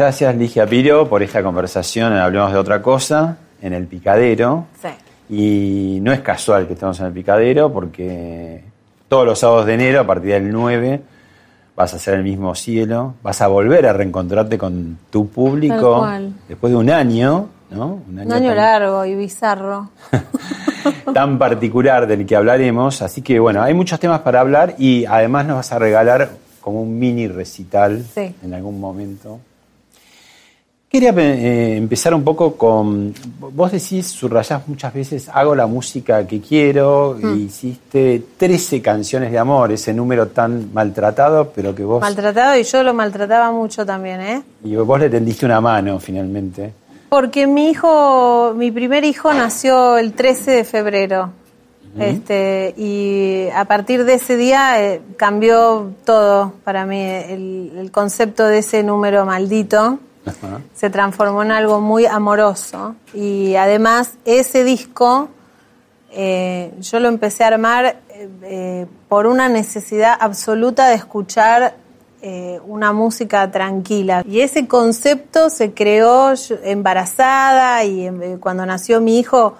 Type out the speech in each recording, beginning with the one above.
Gracias, Ligia Piro, por esta conversación Hablemos de otra cosa, en el picadero. Sí. Y no es casual que estemos en el picadero, porque todos los sábados de enero, a partir del 9, vas a hacer el mismo cielo, vas a volver a reencontrarte con tu público después de un año, ¿no? Un año tan- largo y bizarro. tan particular del que hablaremos. Así que bueno, hay muchos temas para hablar y además nos vas a regalar como un mini recital Sí. en algún momento. Quería eh, empezar un poco con. Vos decís, subrayás muchas veces, hago la música que quiero. Mm. e hiciste 13 canciones de amor, ese número tan maltratado, pero que vos. Maltratado y yo lo maltrataba mucho también, ¿eh? y vos le tendiste una mano finalmente. Porque mi hijo, mi primer hijo nació el 13 de febrero. Este, y a partir de ese día eh, cambió todo para mí. El, el concepto de ese número maldito Se transformó en algo muy amoroso. Y además, ese disco eh, yo lo empecé a armar eh, eh, por una necesidad absoluta de escuchar una música tranquila. Y ese concepto se creó embarazada y cuando nació mi hijo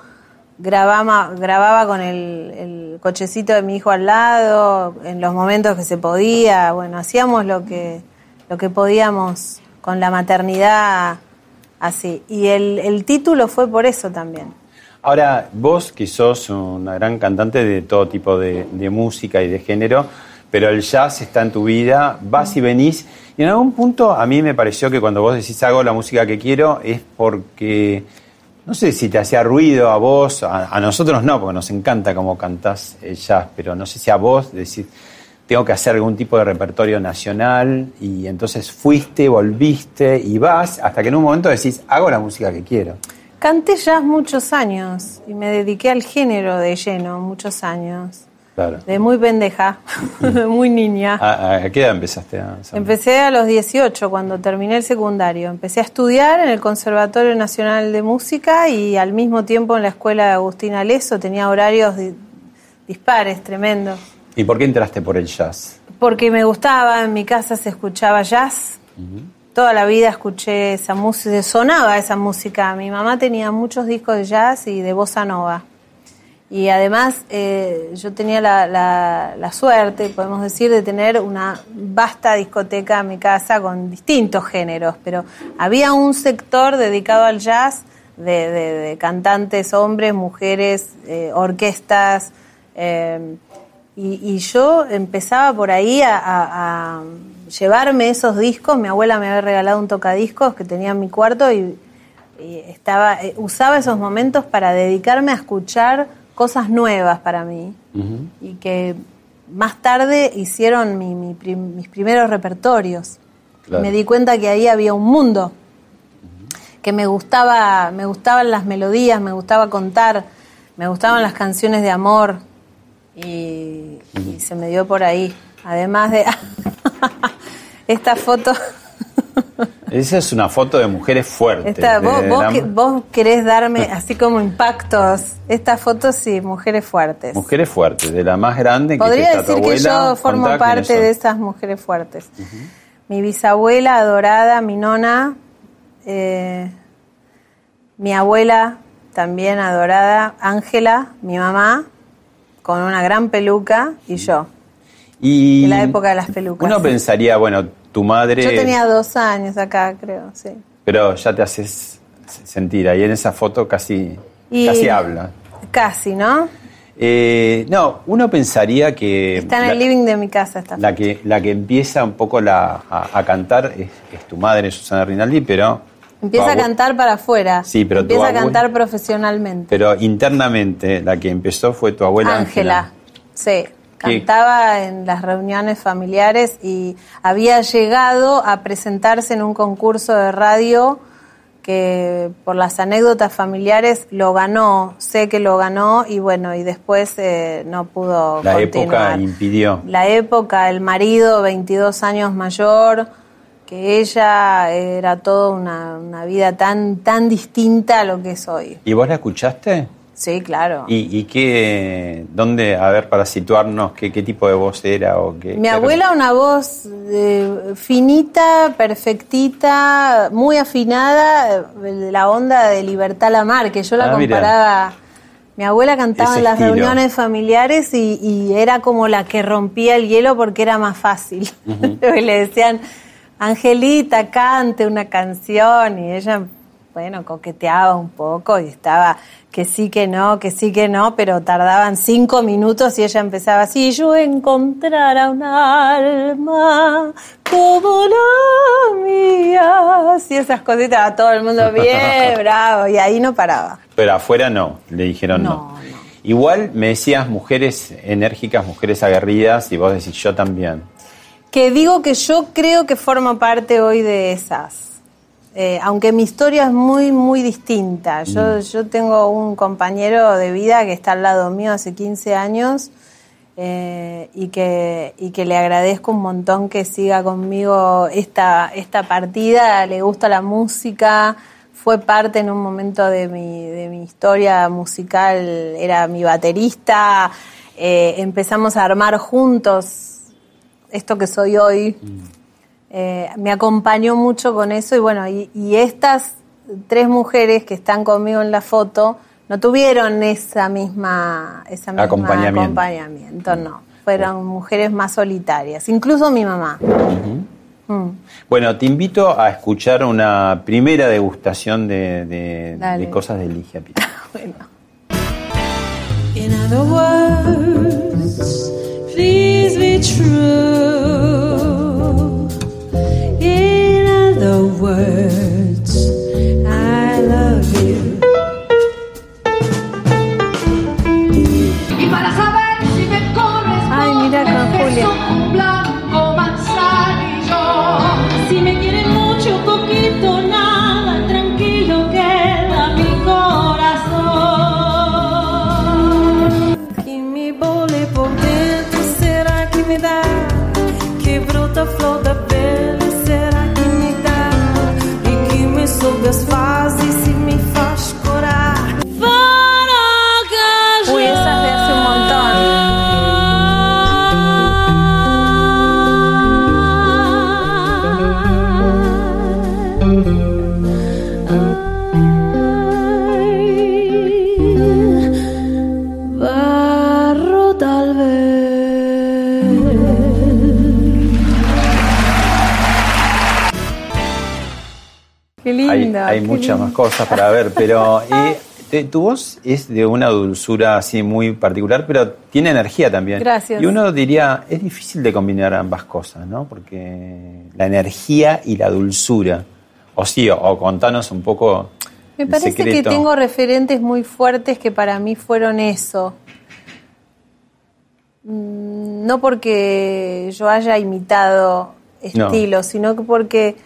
grababa, grababa con el, el cochecito de mi hijo al lado, en los momentos que se podía. Bueno, hacíamos lo que, lo que podíamos con la maternidad así. Y el, el título fue por eso también. Ahora, vos que sos una gran cantante de todo tipo de, de música y de género, pero el jazz está en tu vida, vas y venís, y en algún punto a mí me pareció que cuando vos decís hago la música que quiero es porque, no sé si te hacía ruido a vos, a, a nosotros no, porque nos encanta cómo cantás el jazz, pero no sé si a vos decís, tengo que hacer algún tipo de repertorio nacional, y entonces fuiste, volviste y vas, hasta que en un momento decís, hago la música que quiero. Canté jazz muchos años y me dediqué al género de lleno muchos años. Claro. De muy pendeja, muy niña. ¿A, a qué edad empezaste a? Empecé a los 18 cuando terminé el secundario. Empecé a estudiar en el Conservatorio Nacional de Música y al mismo tiempo en la escuela de Agustín Aleso. Tenía horarios di- dispares, tremendos. ¿Y por qué entraste por el jazz? Porque me gustaba, en mi casa se escuchaba jazz. Toda la vida escuché esa música, sonaba esa música. Mi mamá tenía muchos discos de jazz y de bossa nova. Y además eh, yo tenía la, la- la suerte, podemos decir, de tener una vasta discoteca en mi casa con distintos géneros, pero había un sector dedicado al jazz de, de- de cantantes, hombres, mujeres, eh, orquestas. eh, y, y yo empezaba por ahí a, a- a llevarme esos discos. Mi abuela me había regalado un tocadiscos que tenía en mi cuarto y, y estaba, eh, usaba esos momentos para dedicarme a escuchar cosas nuevas para mí y que más tarde hicieron mi- mi prim- mis primeros repertorios. Claro. Me di cuenta que ahí había un mundo que me gustaba, me gustaban las melodías, me gustaba contar, me gustaban las canciones de amor y, y se me dio por ahí. Además de esta foto, Esa es una foto de mujeres fuertes. esta, vos, vos la- que- vos querés darme así como impactos. Esta foto sí, mujeres fuertes. Mujeres fuertes, de la más grande que Podría está tu decir que abuela, yo formo parte de esas mujeres fuertes. mi bisabuela adorada, mi nona, eh, mi abuela también adorada, Ángela, mi mamá, con una gran peluca, y yo. Y En la época de las pelucas. Uno pensaría, bueno, tu madre... Yo tenía dos años acá, creo, sí. Pero ya te haces sentir, ahí en esa foto casi, Y- casi habla. Casi, ¿no? Eh, no, uno pensaría que... Está en la- el living de mi casa esta La que, la que empieza un poco la, a, a cantar es, es tu madre, Susana Rinaldi, pero... Empieza a cantar para afuera. Sí, pero Empieza a cantar profesionalmente. Pero internamente la que empezó fue tu abuela Ángela. Sí. ¿Qué? Cantaba en las reuniones familiares y había llegado a presentarse en un concurso de radio que por las anécdotas familiares lo ganó, sé que lo ganó y bueno, y después eh, no pudo La continuar. época impidió. La época, el marido 22 años mayor, que ella era toda una, una vida tan, tan distinta a lo que es hoy. ¿Y vos la escuchaste? Sí, claro. ¿Y, y qué, dónde, a ver, para situarnos, qué, qué tipo de voz era o qué? Mi qué- abuela una voz eh, finita, perfectita, muy afinada, eh, de la onda de Libertad Lamar, que yo la Ah, comparaba. Mi abuela cantaba Ese en las estilo. reuniones familiares y, y era como la que rompía el hielo porque era más fácil. y le decían, Angelita, cante una canción y ella, bueno, coqueteaba un poco y estaba que sí, que no, que sí, que no, pero tardaban cinco minutos y ella empezaba así, yo encontrara un alma como la mía, así esas cositas, a todo el mundo bien, bravo, y ahí no paraba. Pero afuera no, le dijeron no. No, no. Igual me decías mujeres enérgicas, mujeres aguerridas, y vos decís yo también. Que digo que yo creo que formo parte hoy de esas. Eh, aunque mi historia es muy, muy distinta. Yo, yo tengo un compañero de vida que está al lado mío hace 15 años eh, y, que, y que le agradezco un montón que siga conmigo esta, esta partida. Le gusta la música, fue parte en un momento de mi, de mi historia musical, era mi baterista. Eh, empezamos a armar juntos esto que soy hoy. Eh, me acompañó mucho con eso y bueno, y, y estas tres mujeres que están conmigo en la foto no tuvieron esa misma, esa misma Acompañamiento. acompañamiento, no. Fueron mujeres más solitarias, incluso mi mamá. Mm. Bueno, te invito a escuchar una primera degustación de, de- Dale. de cosas de Ligia Pita. Bueno. In other words, please be true. Hay, muchas más cosas para ver, pero eh, tu voz es de una dulzura así muy particular, pero tiene energía también. Gracias. Y uno diría, es difícil de combinar ambas cosas, ¿no? Porque la energía y la dulzura. O sí, o, o contanos un poco. Me el parece que tengo referentes muy fuertes que para mí fueron eso. Mm, No porque yo haya imitado No. estilos, sino que porque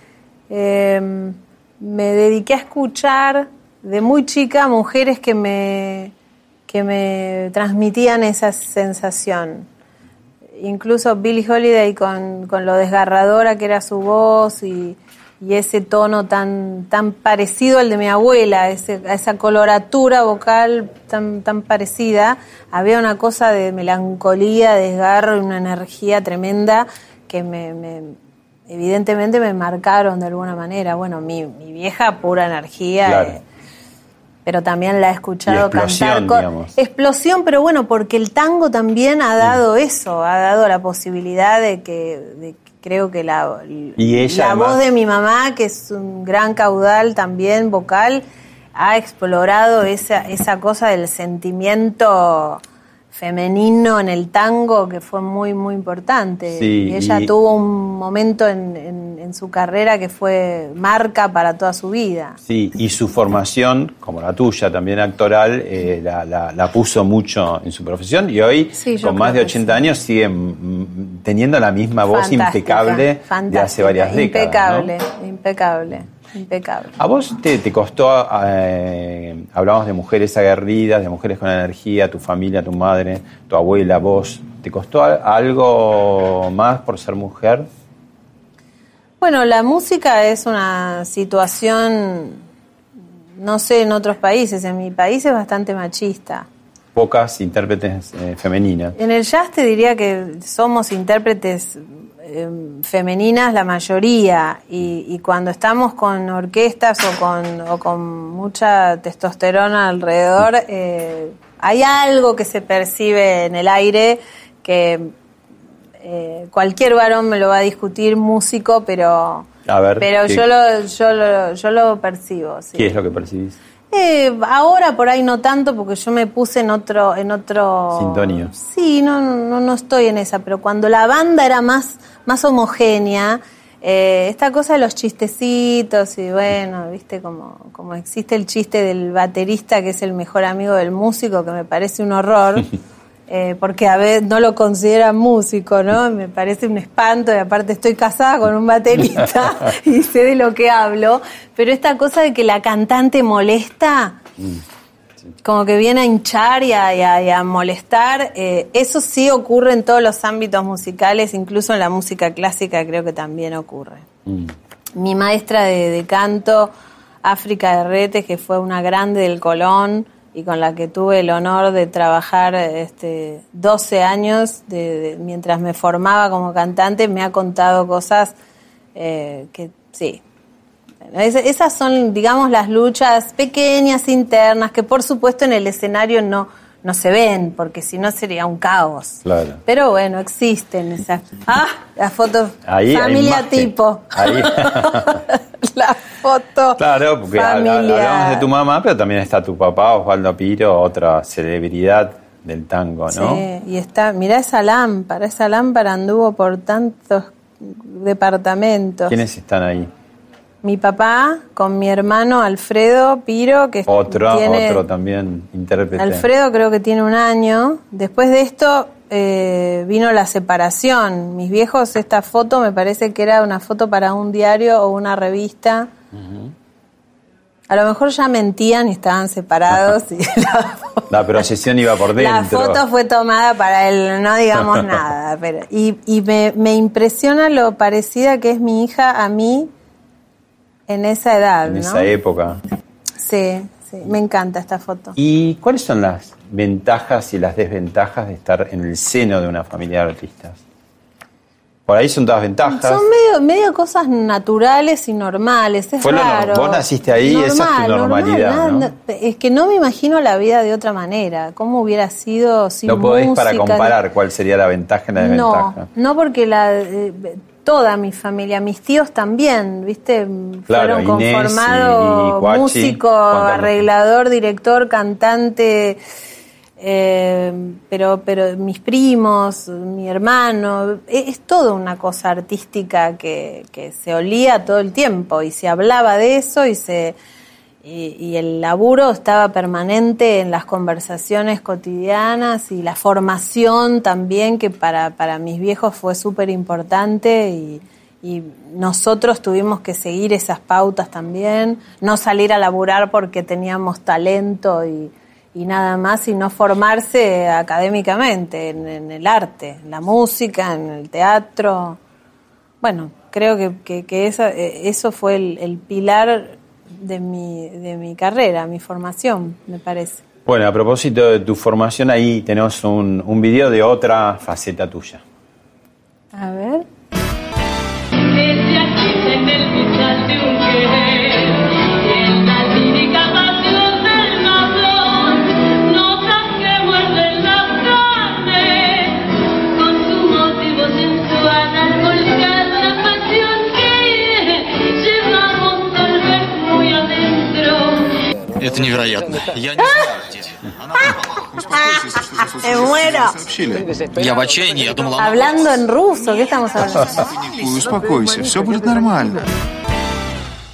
eh, me dediqué a escuchar de muy chica mujeres que me, que me transmitían esa sensación. Incluso Billie Holiday con, con lo desgarradora que era su voz y, y ese tono tan, tan parecido al de mi abuela, ese- esa coloratura vocal tan, tan parecida, había una cosa de melancolía, desgarro y una energía tremenda que me, me, evidentemente me marcaron de alguna manera. Bueno, mi, mi vieja pura energía, Claro. eh, pero también la he escuchado cantar. co- digamos. Explosión, pero bueno, porque el tango también ha dado eso, ha dado la posibilidad de que, de que creo que la, Y ella, la además- voz de mi mamá, que es un gran caudal también vocal, ha explorado esa, esa cosa del sentimiento femenino en el tango que fue muy, muy importante. Sí, y ella y- tuvo un momento en, en- en su carrera que fue marca para toda su vida. Sí, y su formación, como la tuya, también actoral, eh, la, la- la puso mucho en su profesión y hoy, Sí, con más de creo que 80 años, sigue teniendo la misma voz Fantástica, impecable de hace varias décadas. Impecable, ¿no? impecable, impecable. ¿A vos te, te costó, eh, hablamos de mujeres aguerridas, de mujeres con energía, tu familia, tu madre, tu abuela, vos, ¿te costó algo más por ser mujer? Bueno, la música es una situación, no sé en otros países, en mi país es bastante machista. Pocas intérpretes eh, femeninas. En el jazz te diría que somos intérpretes eh, femeninas la mayoría y, y cuando estamos con orquestas o con, o con mucha testosterona alrededor, eh, hay algo que se percibe en el aire que cualquier varón me lo va a discutir, músico, pero, A ver, pero ¿qué- yo, lo, yo, lo, yo lo percibo. sí. ¿Qué es lo que percibís? Eh, ahora por ahí no tanto porque yo me puse en otro en otro Sintonía. Sí, no no no estoy en esa, pero cuando la banda era más más homogénea, eh, esta cosa de los chistecitos y bueno, viste como como existe el chiste del baterista que es el mejor amigo del músico que me parece un horror. eh, porque a veces no lo consideran músico, ¿no? Me parece un espanto y aparte estoy casada con un baterista y sé de lo que hablo, pero esta cosa de que la cantante molesta, como que viene a hinchar y a, y a- y a molestar, eh, eso sí ocurre en todos los ámbitos musicales, incluso en la música clásica creo que también ocurre. Mm. Mi maestra de, de canto, África de Retes, que fue una grande del Colón y con la que tuve el honor de trabajar este, 12 años de- de- mientras me formaba como cantante, me ha contado cosas eh, que sí. Bueno, es- esas son, digamos, las luchas pequeñas, internas, que por supuesto en el escenario no, no se ven, porque si no sería un caos. Claro. Pero bueno, existen esas. Ah, la foto Ahí familia tipo. ahí. la foto. Claro, porque familiar. hablamos de tu mamá, pero también está tu papá, Osvaldo Piro, otra celebridad del tango, ¿no? Sí, y está, mirá esa lámpara, esa lámpara anduvo por tantos departamentos. ¿Quiénes están ahí? Mi papá con mi hermano Alfredo Piro, que Otro, tiene... otro también intérprete. Alfredo creo que tiene un año. Después de esto eh, vino la separación. Mis viejos, esta foto me parece que era una foto para un diario o una revista. A lo mejor ya mentían y estaban separados. y la, La procesión iba por dentro. la foto fue tomada para el no digamos nada. Pero, y y me, me impresiona lo parecida que es mi hija a mí en esa edad. en ¿no? esa época. Sí, sí, me encanta esta foto. ¿Y cuáles son las ventajas y las desventajas de estar en el seno de una familia de artistas? Por ahí son todas ventajas. Son medio, medio cosas naturales y normales, es Fue no- raro. vos naciste ahí, esa es tu Normal, normalidad, normal, ¿no? Es que no me imagino la vida de otra manera. ¿Cómo hubiera sido sin no podés para música? comparar cuál sería la ventaja y la No, desventaja. no porque la eh, toda mi familia, mis tíos también, ¿viste? Claro, Fueron conformados Guachi, músico, arreglador, director, cantante, eh, pero, pero mis primos, mi hermano, es, es toda una cosa artística que, que se olía todo el tiempo y se hablaba de eso y se y, el laburo estaba permanente en las conversaciones cotidianas y la formación también, que para, para mis viejos fue súper importante y, nosotros tuvimos que seguir esas pautas también, no salir a laburar porque teníamos talento y, y nada más, sino formarse académicamente en, el arte, en la música, en el teatro. Bueno, creo que, que, eso, eh, eso fue el pilar de mi, de mi carrera, mi formación, me parece. Bueno, a propósito de tu formación, ahí tenemos un, un video de otra faceta tuya. A ver. Это невероятно. Я не знаю, где. Me muero. Я в отчаянии, я думал, она... Hablando en ruso, ¿qué estamos hablando? Успокойся, все будет нормально.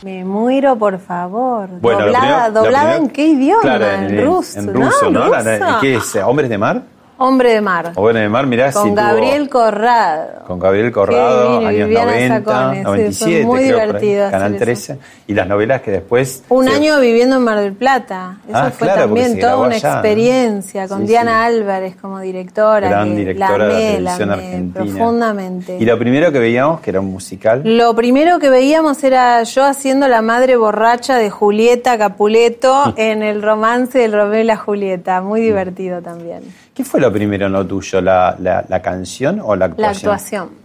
Me muero, por favor. Bueno, lo doblada, primero- lo doblada primero- en qué idioma? Claro, en, ruso. En ruso, ¿no? La- ruso. ¿Qué es? ¿Hombres de mar? Hombre de mar. Hombres de mar, mirá Con si tuvo- Gabriel Corrado. Con Gabriel Corrado, años Viviana 90, Sacones, sí, 97, fue muy creo, Canal eso. 13. Y las novelas que después... Un se- año viviendo en Mar del Plata. Eso Ah, fue claro, también toda una allá, ¿no? experiencia con Sí, Diana sí. Álvarez como directora. Gran directora la de la televisión argentina. profundamente. Y lo primero que veíamos, que era un musical, Lo primero que veíamos era yo haciendo la madre borracha de Julieta Capuleto en el romance del Romeo y la Julieta. Muy divertido también. ¿Qué fue lo primero en lo tuyo? ¿La, la, la canción o la La actuación? actuación.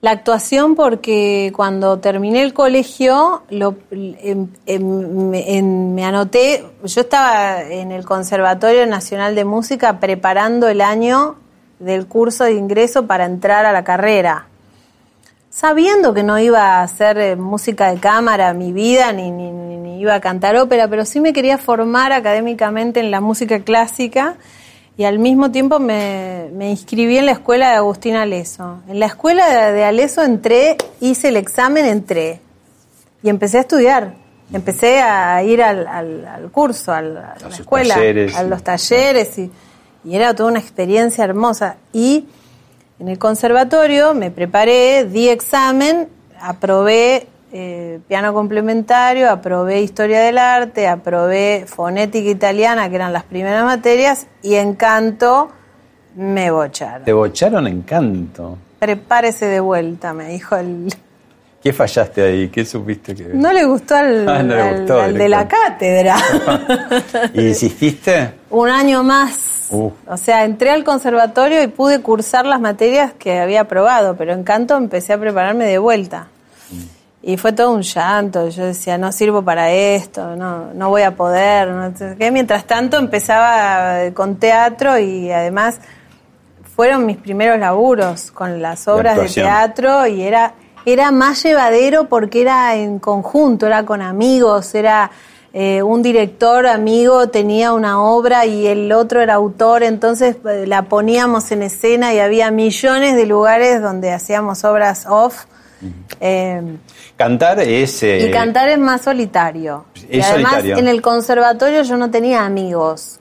La actuación porque cuando terminé el colegio lo- em- em- me- en- me anoté, yo estaba en el Conservatorio Nacional de Música preparando el año del curso de ingreso para entrar a la carrera. Sabiendo que no iba a hacer eh, música de cámara mi vida, ni, ni- ni- ni iba a cantar ópera, pero sí me quería formar académicamente en la música clásica y al mismo tiempo me, me inscribí en la escuela de Agustín Aleso. En la escuela de, de Aleso entré, hice el examen, entré y empecé a estudiar. Empecé a ir al, al- al curso, al- a, la escuela, talleres. a los talleres y, y era toda una experiencia hermosa. Y en el conservatorio me preparé, di examen, aprobé eh, piano complementario, aprobé historia del arte, aprobé fonética italiana, que eran las primeras materias, y en canto me bocharon. Te bocharon en canto. Prepárese de vuelta, me dijo el... ¿Qué fallaste ahí? ¿Qué supiste que.? No le gustó al, Ah, no le al- gustó, al de la cátedra. ¿Y insististe? Un año más. Uh. O sea, entré al conservatorio y pude cursar las materias que había aprobado, pero en canto empecé a prepararme de vuelta. Y fue todo un llanto. Yo decía, no sirvo para esto, no, no voy a poder. No. Mientras tanto empezaba con teatro y además fueron mis primeros laburos con las obras de teatro y era, era más llevadero porque era en conjunto, era con amigos, era eh, un director amigo tenía una obra y el otro era autor, entonces eh, la poníamos en escena y había millones de lugares donde hacíamos obras off. Eh, Cantar es. eh, y cantar es más solitario. y Es además solitario. en el conservatorio yo no tenía amigos.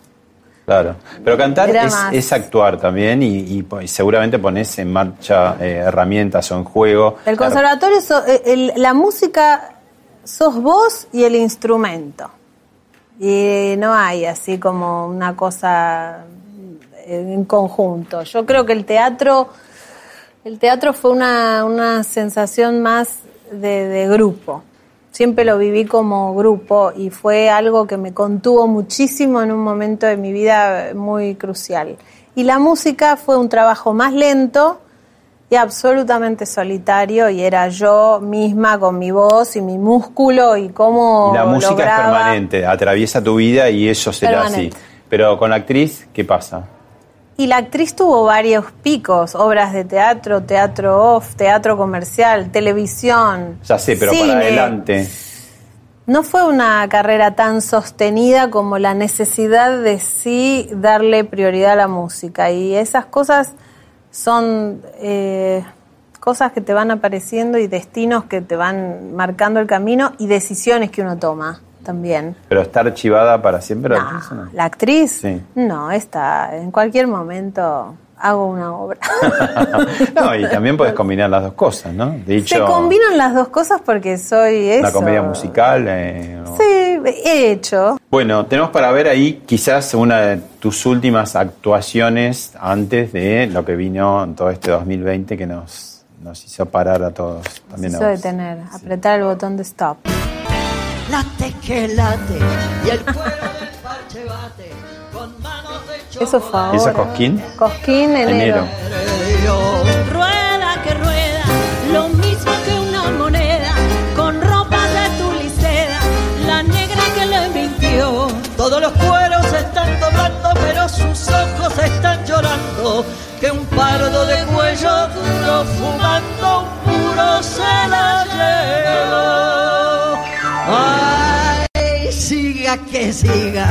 Claro. Pero cantar es, actuar también y, y y seguramente pones en marcha eh, herramientas o en juego. El conservatorio, so- el- la música sos vos y el instrumento. Y no hay así como una cosa en conjunto. Yo creo que el teatro, el teatro fue una, una sensación más de, de grupo. Siempre lo viví como grupo y fue algo que me contuvo muchísimo en un momento de mi vida muy crucial. Y la música fue un trabajo más lento y absolutamente solitario y era yo misma con mi voz y mi músculo y cómo Y la música lograba- es permanente, atraviesa tu vida y eso será Permanente. así. Pero con la actriz, ¿qué pasa? Y la actriz tuvo varios picos, obras de teatro, teatro off, teatro comercial, televisión. Ya sé, pero cine. para adelante. No fue una carrera tan sostenida como la necesidad de sí darle prioridad a la música. Y esas cosas son eh, cosas que te van apareciendo y destinos que te van marcando el camino y decisiones que uno toma también. Pero está archivada para siempre la No, actriz, ¿o no? la actriz, Sí. no, está, en cualquier momento hago una obra. no, y también puedes combinar las dos cosas, ¿no? De hecho, Se combinan las dos cosas porque soy eso. una comedia musical. eh, o- Sí, he hecho. Bueno, tenemos para ver ahí quizás una de tus últimas actuaciones antes de lo que vino en todo este 2020 que nos, nos hizo parar a todos. También a Hizo vos. detener, apretar el botón de stop. Late que late y el cuero del parche bate con manos de Eso fue ahora. ¿Y ese es Cosquín? Cosquín, enero. Enero. Rueda que rueda, lo mismo que una moneda, con ropa de tulicera, la negra que le mintió. Todos los cueros están doblando, pero sus ojos están llorando. Que un pardo de cuello duro fumando un puro se la llevó. Siga, que siga.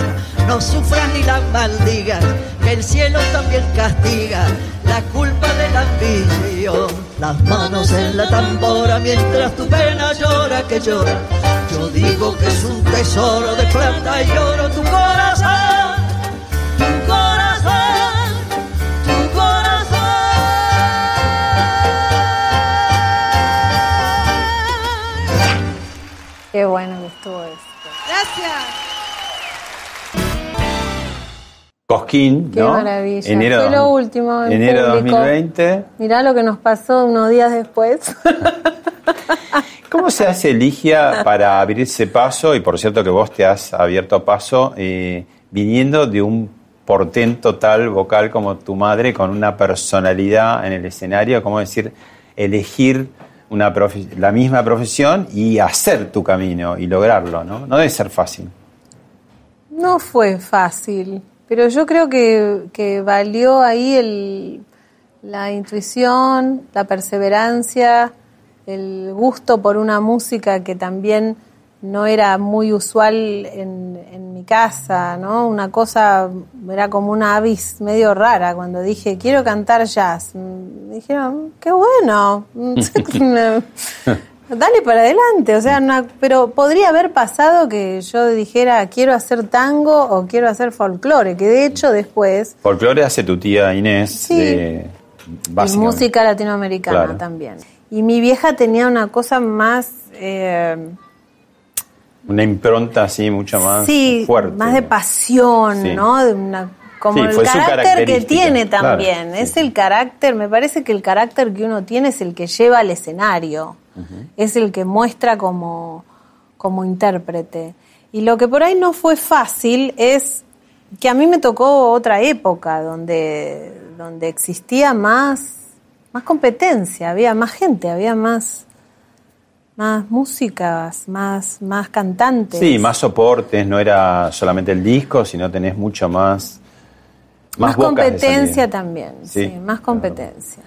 No sufras ni la maldigas, que el cielo también castiga la culpa de la ambición. Las manos en la tambora mientras tu pena llora, que llora. Yo digo que es un tesoro de plata y oro tu corazón, tu corazón, tu corazón. Qué bueno que estuvo esto. Gracias. Cosquín, Qué ¿no? maravilla. Enero, Fue lo último en enero público. 2020. Mirá lo que nos pasó unos días después. ¿Cómo se hace Ligia para abrirse paso? Y por cierto que vos te has abierto paso eh, viniendo de un portento tal vocal como tu madre, con una personalidad en el escenario, ¿cómo decir? Elegir una la misma profesión y hacer tu camino y lograrlo, ¿no? No debe ser fácil. No fue fácil, pero yo creo que, que valió ahí el, la intuición, la perseverancia, el gusto por una música que también no era muy usual en, en mi casa, ¿no? Una cosa, era como una avis medio rara cuando dije, quiero cantar jazz. Me dijeron, qué bueno. Dale para adelante, o sea, no- pero podría haber pasado que yo dijera quiero hacer tango o quiero hacer folclore, que de hecho después Folclore hace tu tía Inés Sí. de y música latinoamericana Claro. también. Y mi vieja tenía una cosa más, eh, Una impronta así mucho más sí, fuerte. más de pasión, Sí. ¿no? De una, como el carácter que tiene también. es el carácter, me parece que el carácter que uno tiene es el que lleva al escenario. Es el que muestra como, como intérprete. Y lo que por ahí no fue fácil es que a mí me tocó otra época donde, donde existía más, más competencia, había más gente, había más, más músicas, más, más cantantes. Sí, más soportes, no era solamente el disco, sino tenés mucho más. Más, de competencia también, Sí, sí, más competencia.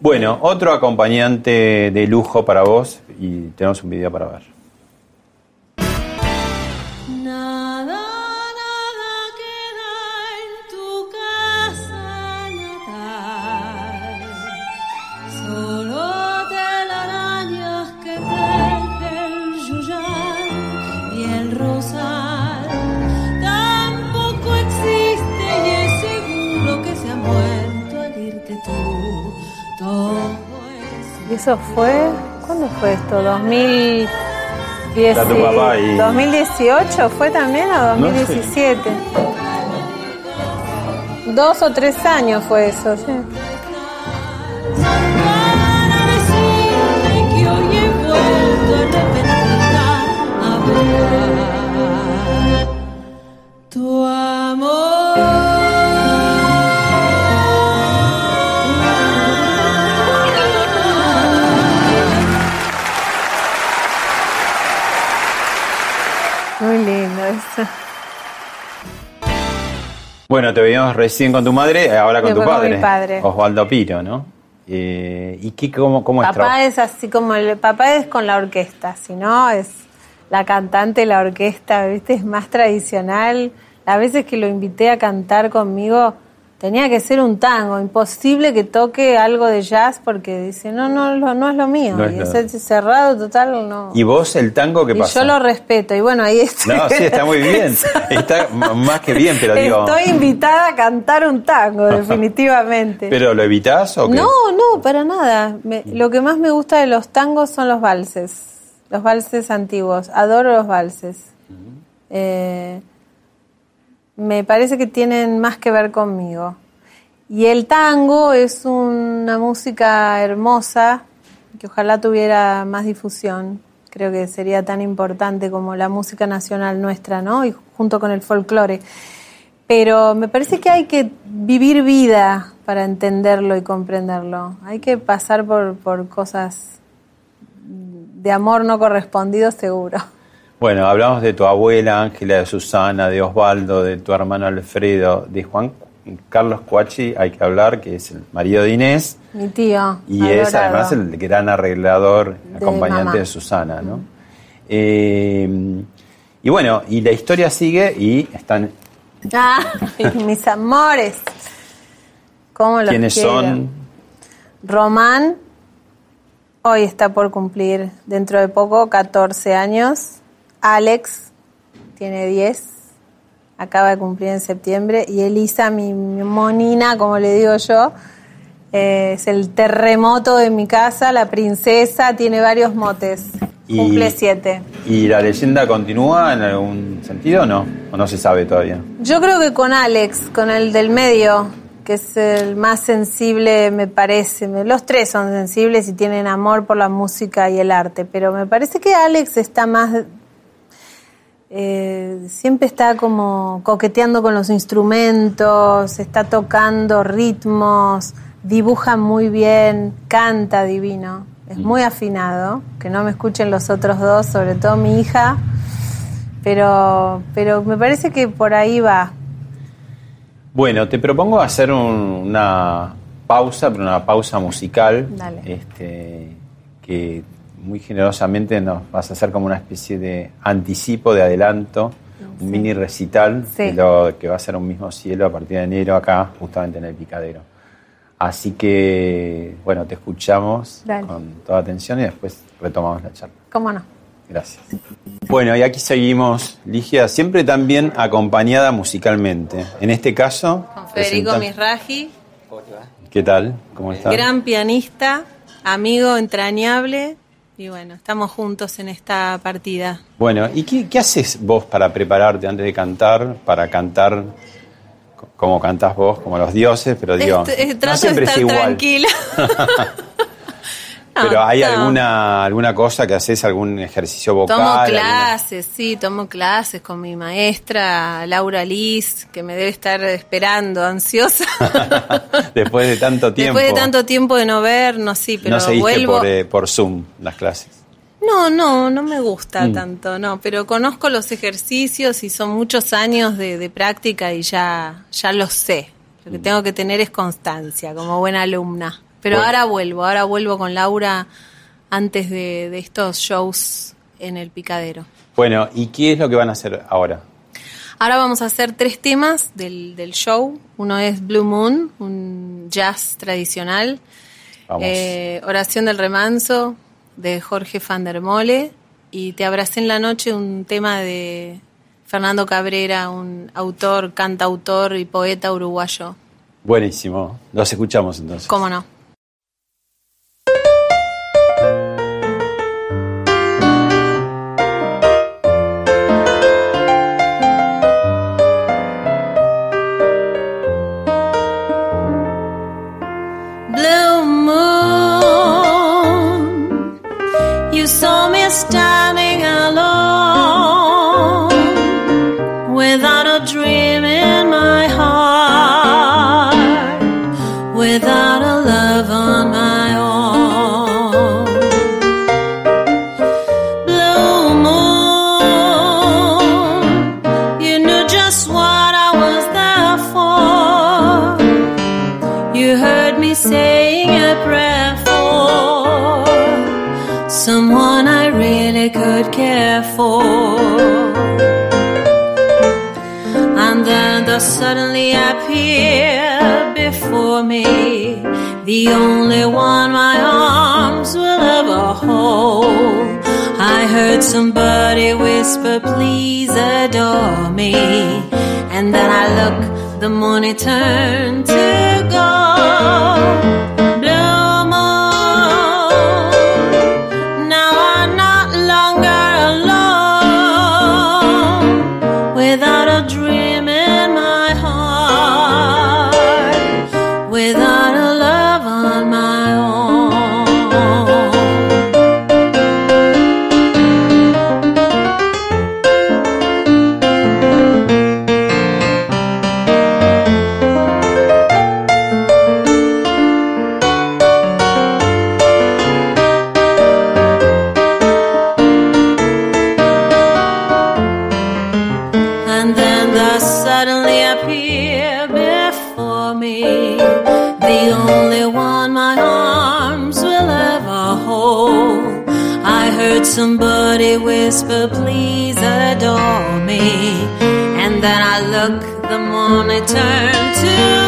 Bueno, otro acompañante de lujo para vos y tenemos un video para ver. ¿Y eso fue? ¿Cuándo fue esto? ¿2010? Está tu papá ahí. ¿2018 fue también o No sé. 2017? Dos o tres años fue eso, sí. Bueno, te veíamos recién con tu madre, ahora con tu Después con padre, mi padre. Osvaldo Piro, ¿no? Eh, ¿Y qué, cómo, cómo es Papá es así como el papá es con la orquesta, si no es la cantante la orquesta, ¿viste? Es más tradicional. Las veces que lo invité a cantar conmigo tenía que ser un tango, imposible que toque algo de jazz porque dice, "No, no, no, no es lo mío." No es y ese cerrado total no. ¿Y vos el tango qué Y pasa? yo lo respeto y bueno, ahí estoy. No, sí, está muy bien. Está más que bien, pero digo... Estoy invitada a cantar un tango, definitivamente. ¿Pero lo evitás o qué? No, no, para nada. Me- lo que más me gusta de los tangos son los valses, los valses antiguos. Adoro los valses. Eh, me parece que tienen más que ver conmigo. Y el tango es una música hermosa que ojalá tuviera más difusión. Creo que sería tan importante como la música nacional nuestra, ¿no? Y junto con el folclore. Pero me parece que hay que vivir vida para entenderlo y comprenderlo. Hay que pasar por, por cosas de amor no correspondido seguro. Bueno, hablamos de tu abuela Ángela, de Susana, de Osvaldo, de tu hermano Alfredo, de Juan Carlos Cuachi, hay que hablar, que es el marido de Inés, Mi tío. y es además el gran arreglador, De acompañante mamá. de Susana, ¿no? Eh, Y bueno, y la historia sigue y están... Ah, mis amores. ¿Cómo los ¿Quiénes quiero? son? Román, hoy está por cumplir dentro de poco 14 años. Alex, tiene 10, acaba de cumplir en septiembre. Y Elisa, mi, mi monina, como le digo yo, eh, es el terremoto de mi casa, la princesa, tiene varios motes. Y- Cumple 7. ¿Y la leyenda continúa en algún sentido o no? ¿O no se sabe todavía? Yo creo que con Alex, con el del medio, que es el más sensible, me parece. Los tres son sensibles y tienen amor por la música y el arte, pero me parece que Alex está más. Eh, siempre está como coqueteando con los instrumentos, está tocando ritmos, dibuja muy bien, canta divino, es muy afinado. Que no me escuchen los otros dos, sobre todo mi hija, pero, pero me parece que por ahí va. Bueno, te propongo hacer un- una pausa, pero una pausa musical. Dale. Este, que muy generosamente nos vas a hacer como una especie de anticipo, de adelanto, un mini recital Sí. de lo que va a ser un mismo cielo a partir de enero acá, justamente en el Picadero. Así que, bueno, te escuchamos Dale. con toda atención y después retomamos la charla. ¿Cómo no? Gracias. Bueno, y aquí seguimos, Ligia, siempre también acompañada musicalmente. En este caso, Con Federico presenta- Misraji, ¿Qué tal? ¿Cómo estás? gran pianista, amigo entrañable, y bueno, estamos juntos en esta partida. Bueno, ¿y qué, qué haces vos para prepararte antes de cantar? Para cantar co- como cantás vos, como los dioses, pero digo, Este- eh, no de siempre es igual. tranquila. Pero ¿hay no. alguna alguna cosa que haces, algún ejercicio vocal? Tomo alguna- clases, sí, tomo clases con mi maestra Laura Liz, que me debe estar esperando, ansiosa. Después de tanto tiempo. Después de tanto tiempo de no vernos, sí, pero no seguiste vuelvo. por, eh, por Zoom las clases. No, no, no me gusta Mm. tanto, no, pero conozco los ejercicios y son muchos años de, de práctica y ya, ya los sé. Lo Mm. que tengo que tener es constancia como buena alumna. Pero Bueno. ahora vuelvo, ahora vuelvo con Laura antes de, de estos shows en el picadero. Bueno, ¿y qué es lo que van a hacer ahora? Ahora vamos a hacer tres temas del, del show. Uno es Blue Moon, un jazz tradicional. Vamos. Eh, Oración del Remanso, de Jorge van der Mole. Y Te abracé en la noche, un tema de Fernando Cabrera, un autor, cantautor y poeta uruguayo. Buenísimo. Los escuchamos entonces. ¿Cómo no? Blue moon, you saw me standing the only one my arms will ever hold. I heard somebody whisper, please adore me. And then I look, the morning turned to somebody whisper, please adore me. And then I look, the morning to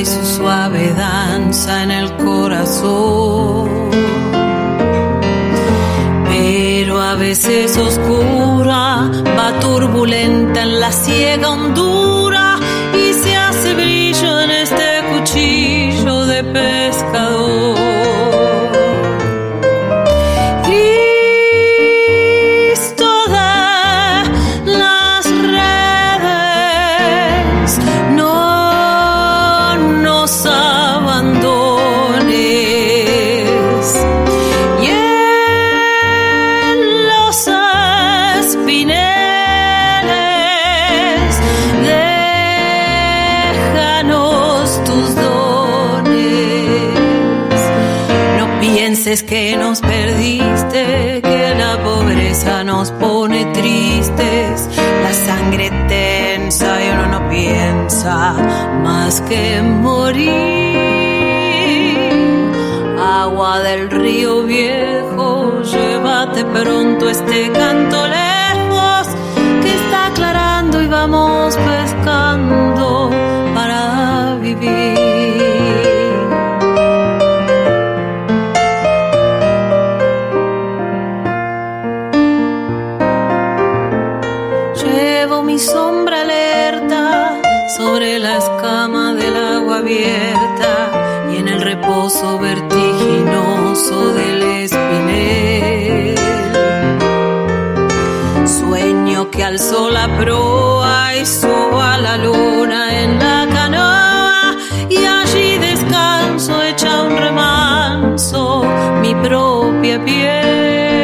y su suave danza en el corazón. Pero a veces oscura, va turbulenta en la ciega pienses que nos perdiste, que la pobreza nos pone tristes, la sangre tensa y uno no piensa más que morir. Agua del río viejo, llévate pronto este canto alzó la proa y subo a la luna en la canoa. Y allí descanso hecha un remanso mi propia piel.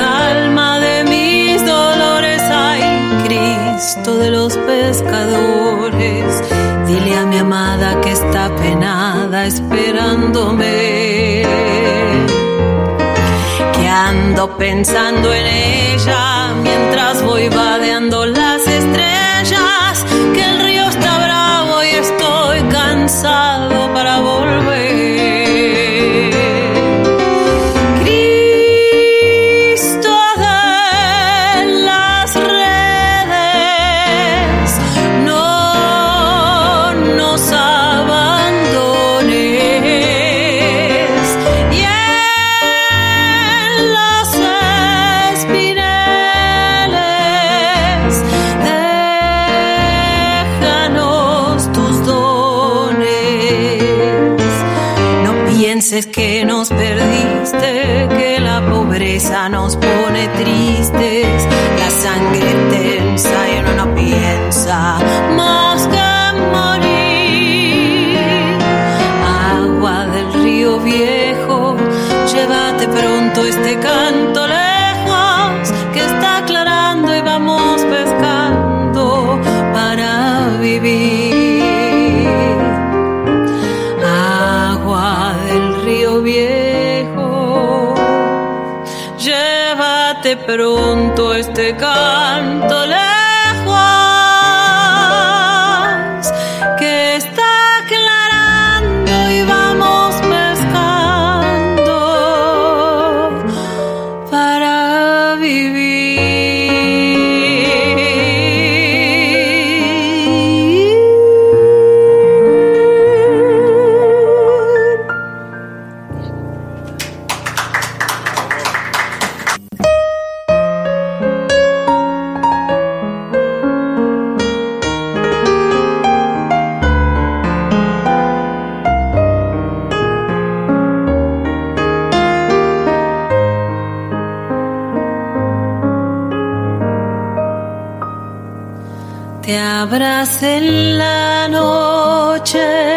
Calma de mis dolores, ay Cristo de los pescadores, dile a mi amada que está penada esperándome ando pensando en ella mientras voy vadeando las estrellas, que el río está bravo y estoy cansado para volver. Pienses que noche.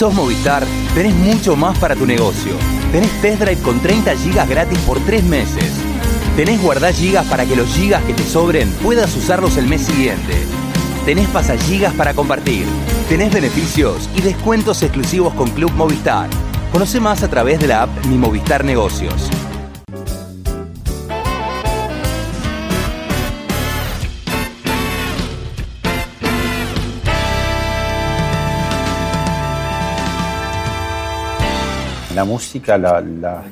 Sos Movistar, tenés mucho más para tu negocio. Tenés test drive con 30 gigas gratis por 3 meses. Tenés guardar gigas para que los gigas que te sobren puedas usarlos el mes siguiente. Tenés pasagigas para compartir. Tenés beneficios y descuentos exclusivos con Club Movistar. Conoce más a través de la app Mi Movistar Negocios. La música, la- la-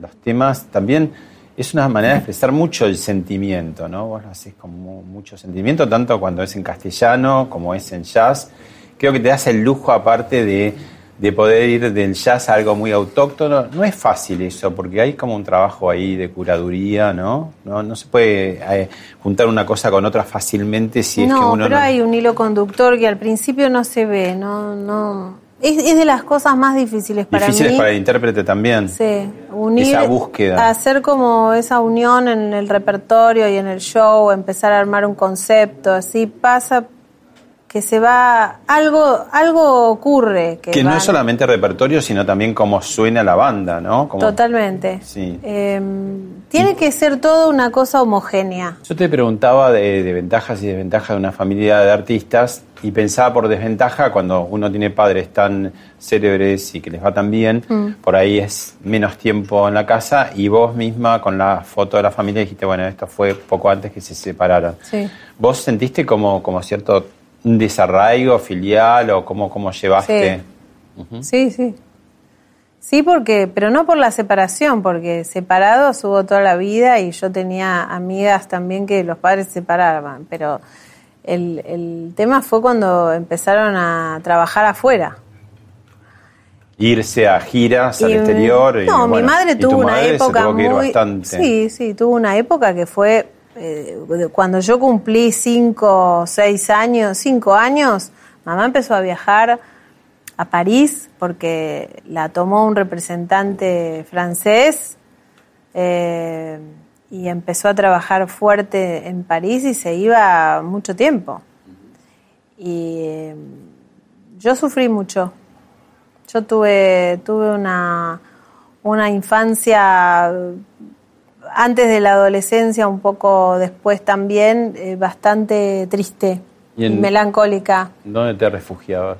los temas también es una manera de expresar mucho el sentimiento, ¿no? Vos lo haces con mu- mucho sentimiento, tanto cuando es en castellano como es en jazz. Creo que te das el lujo aparte de, de poder ir del jazz a algo muy autóctono. No es fácil eso, porque hay como un trabajo ahí de curaduría, ¿no? No, no se puede eh, juntar una cosa con otra fácilmente si es que no, uno pero no... hay un hilo conductor que al principio no se ve, no, no. Es, es de las cosas más difíciles para Difíciles mí. para el intérprete también. Sí, unir, Esa búsqueda. hacer como esa unión en el repertorio y en el show, empezar a armar un concepto, así pasa que se va, algo, algo ocurre. Que, Que no es solamente repertorio, sino también cómo suena la banda, ¿no? Como- Totalmente. Sí. Eh, tiene que ser todo una cosa homogénea. Yo te preguntaba de, de ventajas y desventajas de una familia de artistas y pensaba por desventaja cuando uno tiene padres tan célebres y que les va tan bien, Mm. por ahí es menos tiempo en la casa y vos misma con la foto de la familia dijiste, bueno, esto fue poco antes que se separaron. Sí. ¿Vos sentiste como, como cierto desarraigo filial o cómo, cómo llevaste? Sí, sí. Sí, porque, pero no por la separación, porque separados hubo toda la vida y yo tenía amigas también que los padres se separaban, pero el, el tema fue cuando empezaron a trabajar afuera. Irse a giras al Y, exterior. y, no, mi bueno, madre y tu tuvo una madre se época tuvo que ir muy. bastante. Sí, sí, tuvo una época que fue. Eh, cuando yo cumplí cinco, seis años, cinco años, mamá empezó a viajar a París porque la tomó un representante francés eh, y empezó a trabajar fuerte en París y se iba mucho tiempo. Y eh, yo sufrí mucho. Yo tuve, tuve una, una infancia antes de la adolescencia, un poco después también, eh, bastante triste Y en- melancólica. ¿Dónde te refugiabas?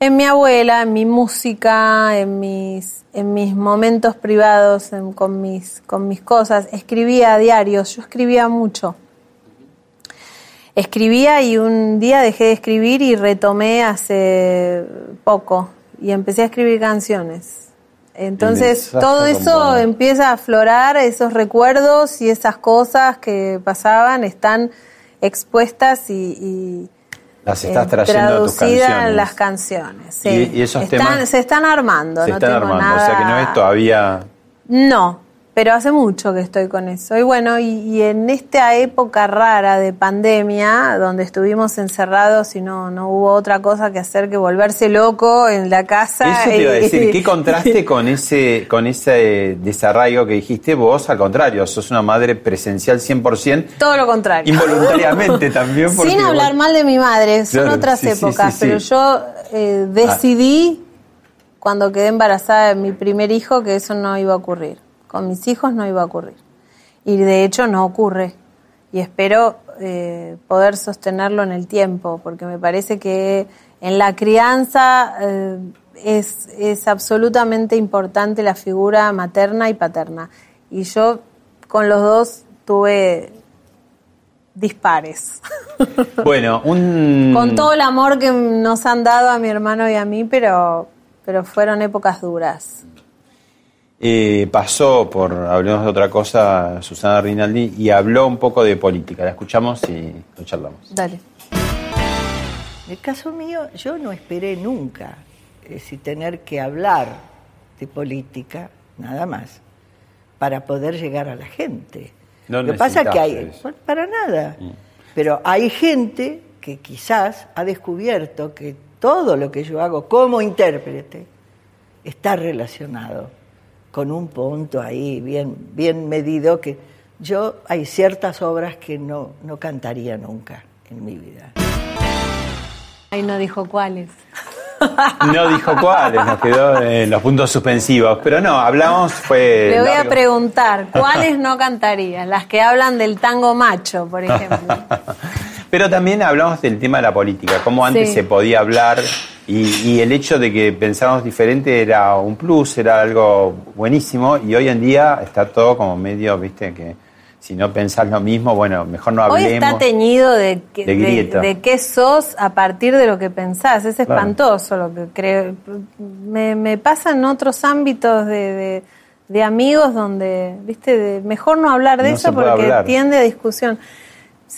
En mi abuela, en mi música, en mis, en mis momentos privados, en- con, mis, con mis cosas. Escribía diarios, yo escribía mucho. Escribía y un día dejé de escribir y retomé hace poco y empecé a escribir canciones. Entonces todo eso empieza a aflorar, esos recuerdos y esas cosas que pasaban están expuestas y, y, Las estás eh, trayendo a tus traducidas canciones. en las canciones. sí. Y- y esos están, temas se están armando, Se no están tengo armando, o sea que no es todavía... No, pero hace mucho que estoy con eso. Y bueno, y, y en esta época rara de pandemia, donde estuvimos encerrados y no, no hubo otra cosa que hacer que volverse loco en la casa. Eso te iba a decir, ¿qué contraste con ese con ese desarraigo que dijiste vos? Al contrario, sos una madre presencial 100%, Todo lo contrario. involuntariamente también. Sin hablar mal de mi madre, son Claro, otras sí, épocas, sí, sí. pero yo eh, decidí cuando quedé embarazada de mi primer hijo que eso no iba a ocurrir. Con mis hijos no iba a ocurrir. Y de hecho no ocurre. Y espero eh, poder sostenerlo en el tiempo, porque me parece que en la crianza eh, es, es absolutamente importante la figura materna y paterna. Y yo con los dos tuve dispares. Bueno, un... Con todo el amor que nos han dado a mi hermano y a mí, pero, pero fueron épocas duras. Eh, pasó por, hablemos de otra cosa, Susana Rinaldi, y habló un poco de política. La escuchamos y lo charlamos. Dale. En el caso mío, yo no esperé nunca eh, si tener que hablar de política, nada más, para poder llegar a la gente. No Lo que pasa es que hay, eso. para nada, pero hay gente que quizás ha descubierto que todo lo que yo hago como intérprete está relacionado con un punto ahí bien, bien medido que yo hay ciertas obras que no, no cantaría nunca en mi vida. Ahí no dijo cuáles. No dijo cuáles, nos quedó en los puntos suspensivos. Pero no, hablamos, fue. Le voy a preguntar, ¿cuáles no cantarías? Las que hablan del tango macho, por ejemplo. Pero también hablamos del tema de la política, cómo antes Sí. se podía hablar y, y el hecho de que pensábamos diferente era un plus, era algo buenísimo y hoy en día está todo como medio, viste, que si no pensás lo mismo, bueno, mejor no Hoy hablemos. está teñido de, que- De de, qué sos a partir de lo que pensás. Es Claro. espantoso lo que creo. Me, me pasa en otros ámbitos de, de- amigos donde, viste, de, mejor no hablar de No eso porque hablar. tiende a discusión.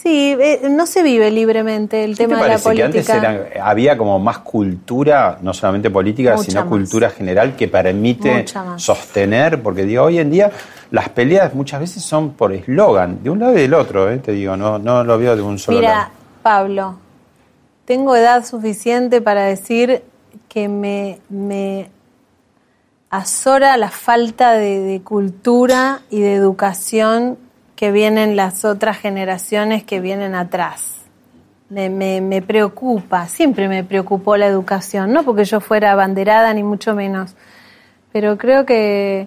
Sí, eh, no se vive libremente el ¿Qué te tema de la parece que política. antes era- había como más cultura, no solamente política, Mucha sino más. cultura general que permite sostener? Porque digo, hoy en día las peleas muchas veces son por eslogan, de un lado y del otro, eh, te digo, no, no lo veo de un solo Mira, lado. Pablo, tengo edad suficiente para decir que me, me azora la falta de, de cultura y de educación que vienen las otras generaciones que vienen atrás. me, me- me preocupa, siempre me preocupó la educación, no porque yo fuera abanderada ni mucho menos, pero creo que,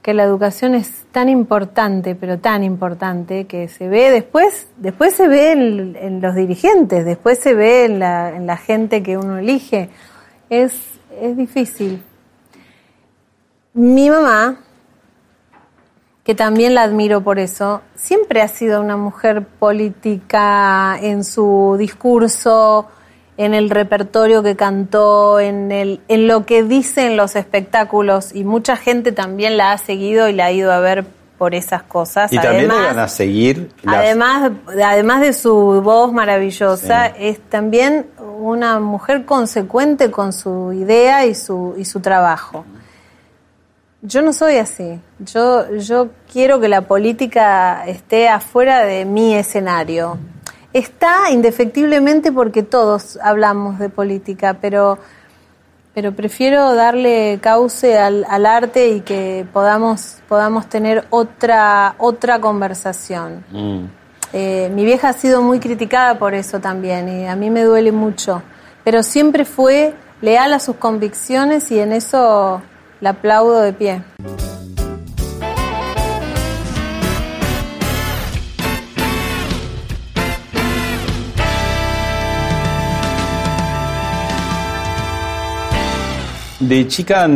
que la educación es tan importante, pero tan importante, que se ve después, después se ve en, en los dirigentes, después se ve en la, en la gente que uno elige. Es, es difícil. Mi mamá, que también la admiro por eso, siempre ha sido una mujer política en su discurso, en el repertorio que cantó, en, el, en lo que dice en los espectáculos, y mucha gente también la ha seguido y la ha ido a ver por esas cosas. Y también le Además- van a seguir las- Además, además de su voz maravillosa, es también una mujer consecuente con su idea y su, y su trabajo. Yo no soy así. Yo, yo quiero que la política esté afuera de mi escenario. Está indefectiblemente porque todos hablamos de política, pero, pero prefiero darle cauce al, al arte y que podamos, podamos tener otra, otra conversación. Mm. Eh, mi vieja ha sido muy criticada por eso también y a mí me duele mucho, pero siempre fue leal a sus convicciones y en eso la aplaudo de pie. ¿De chica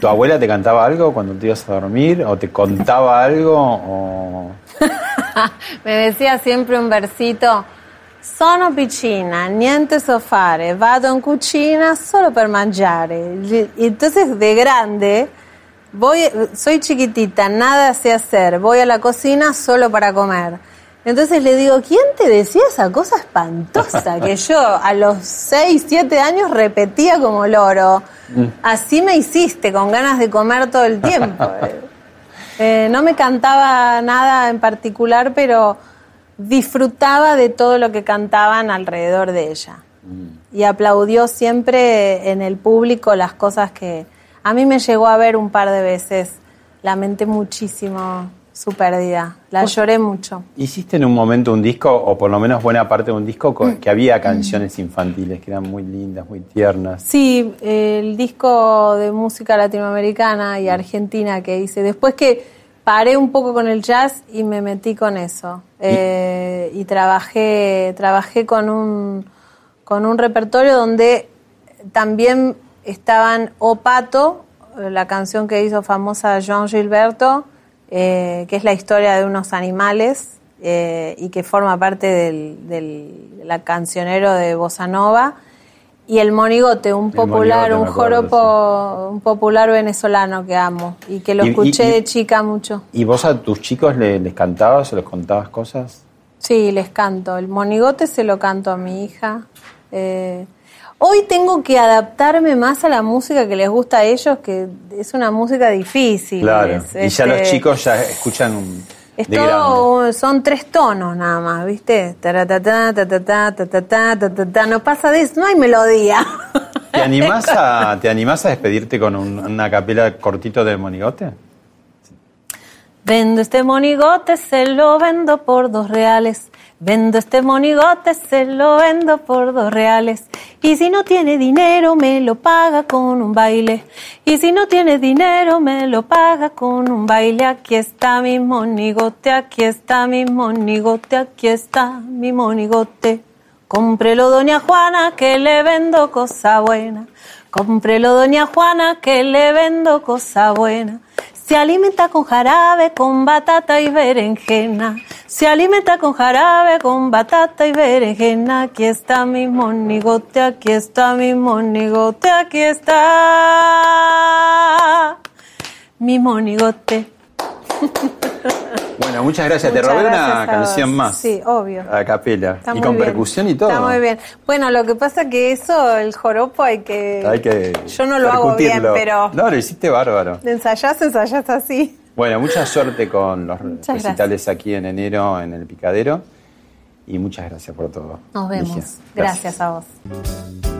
tu abuela te cantaba algo cuando te ibas a dormir? ¿O te contaba algo? O... Me decía siempre un versito, sono piccina, niente so fare, vado in cucina solo per mangiare. Entonces de grande, voy, soy chiquitita, nada sé hacer, voy a la cocina solo para comer. Entonces le digo, ¿quién te decía esa cosa espantosa que yo a los 6, 7 años repetía como loro? Así me hiciste, con ganas de comer todo el tiempo. Eh, no me cantaba nada en particular, pero disfrutaba de todo lo que cantaban alrededor de ella. Y aplaudió siempre en el público las cosas que a mí me llegó a ver un par de veces. Lamenté muchísimo su pérdida. La lloré mucho. ¿Hiciste en un momento un disco, o por lo menos buena parte de un disco, co- que había canciones infantiles que eran muy lindas, muy tiernas? Sí, el disco de música latinoamericana y argentina que hice. Después que paré un poco con el jazz y me metí con eso. Eh, y trabajé, trabajé con un, con un repertorio donde también estaban O Pato, la canción que hizo famosa Joan Gilberto, eh, que es la historia de unos animales eh, y que forma parte del, del la cancionero de Bossa Nova. Y el monigote, un popular, Monigote, un acuerdo, joropo, un popular venezolano que amo y que lo Y- escuché y- de chica mucho. ¿Y vos a tus chicos le- les cantabas o les contabas cosas? Sí, les canto. El monigote se lo canto a mi hija. Eh, hoy tengo que adaptarme más a la música que les gusta a ellos, que es una música difícil. Claro. Es, y ya este, los chicos ya escuchan un- Es todo, son tres tonos nada más, ¿viste? No pasa de eso, no hay melodía. ¿Te animás a, ¿te animás a despedirte con un- una capela cortito del monigote? Vendo este monigote, se lo vendo por dos reales. Vendo este monigote, se lo vendo por dos reales. Y si no tiene dinero, me lo paga con un baile. Y si no tiene dinero, me lo paga con un baile. Aquí está mi monigote, aquí está mi monigote, aquí está mi monigote. Cómprelo, doña Juana, que le vendo cosa buena. Cómprelo, doña Juana, que le vendo cosa buena. Se alimenta con jarabe, con batata y berenjena. Se alimenta con jarabe, con batata y berenjena. Aquí está mi monigote, aquí está mi monigote, aquí está mi monigote. Bueno, muchas gracias. Te robé gracias una canción más. Sí, obvio. A capela. Está y con bien. percusión y todo. Está muy bien. Bueno, lo que pasa que eso, el joropo, hay que. Hay que Yo no lo hago bien, pero. No, lo hiciste bárbaro. Ensayás, ensayás así. Bueno, mucha suerte con los Muchas recitales aquí en enero en el Picadero. Y muchas gracias por todo. Nos vemos. Gracias a vos.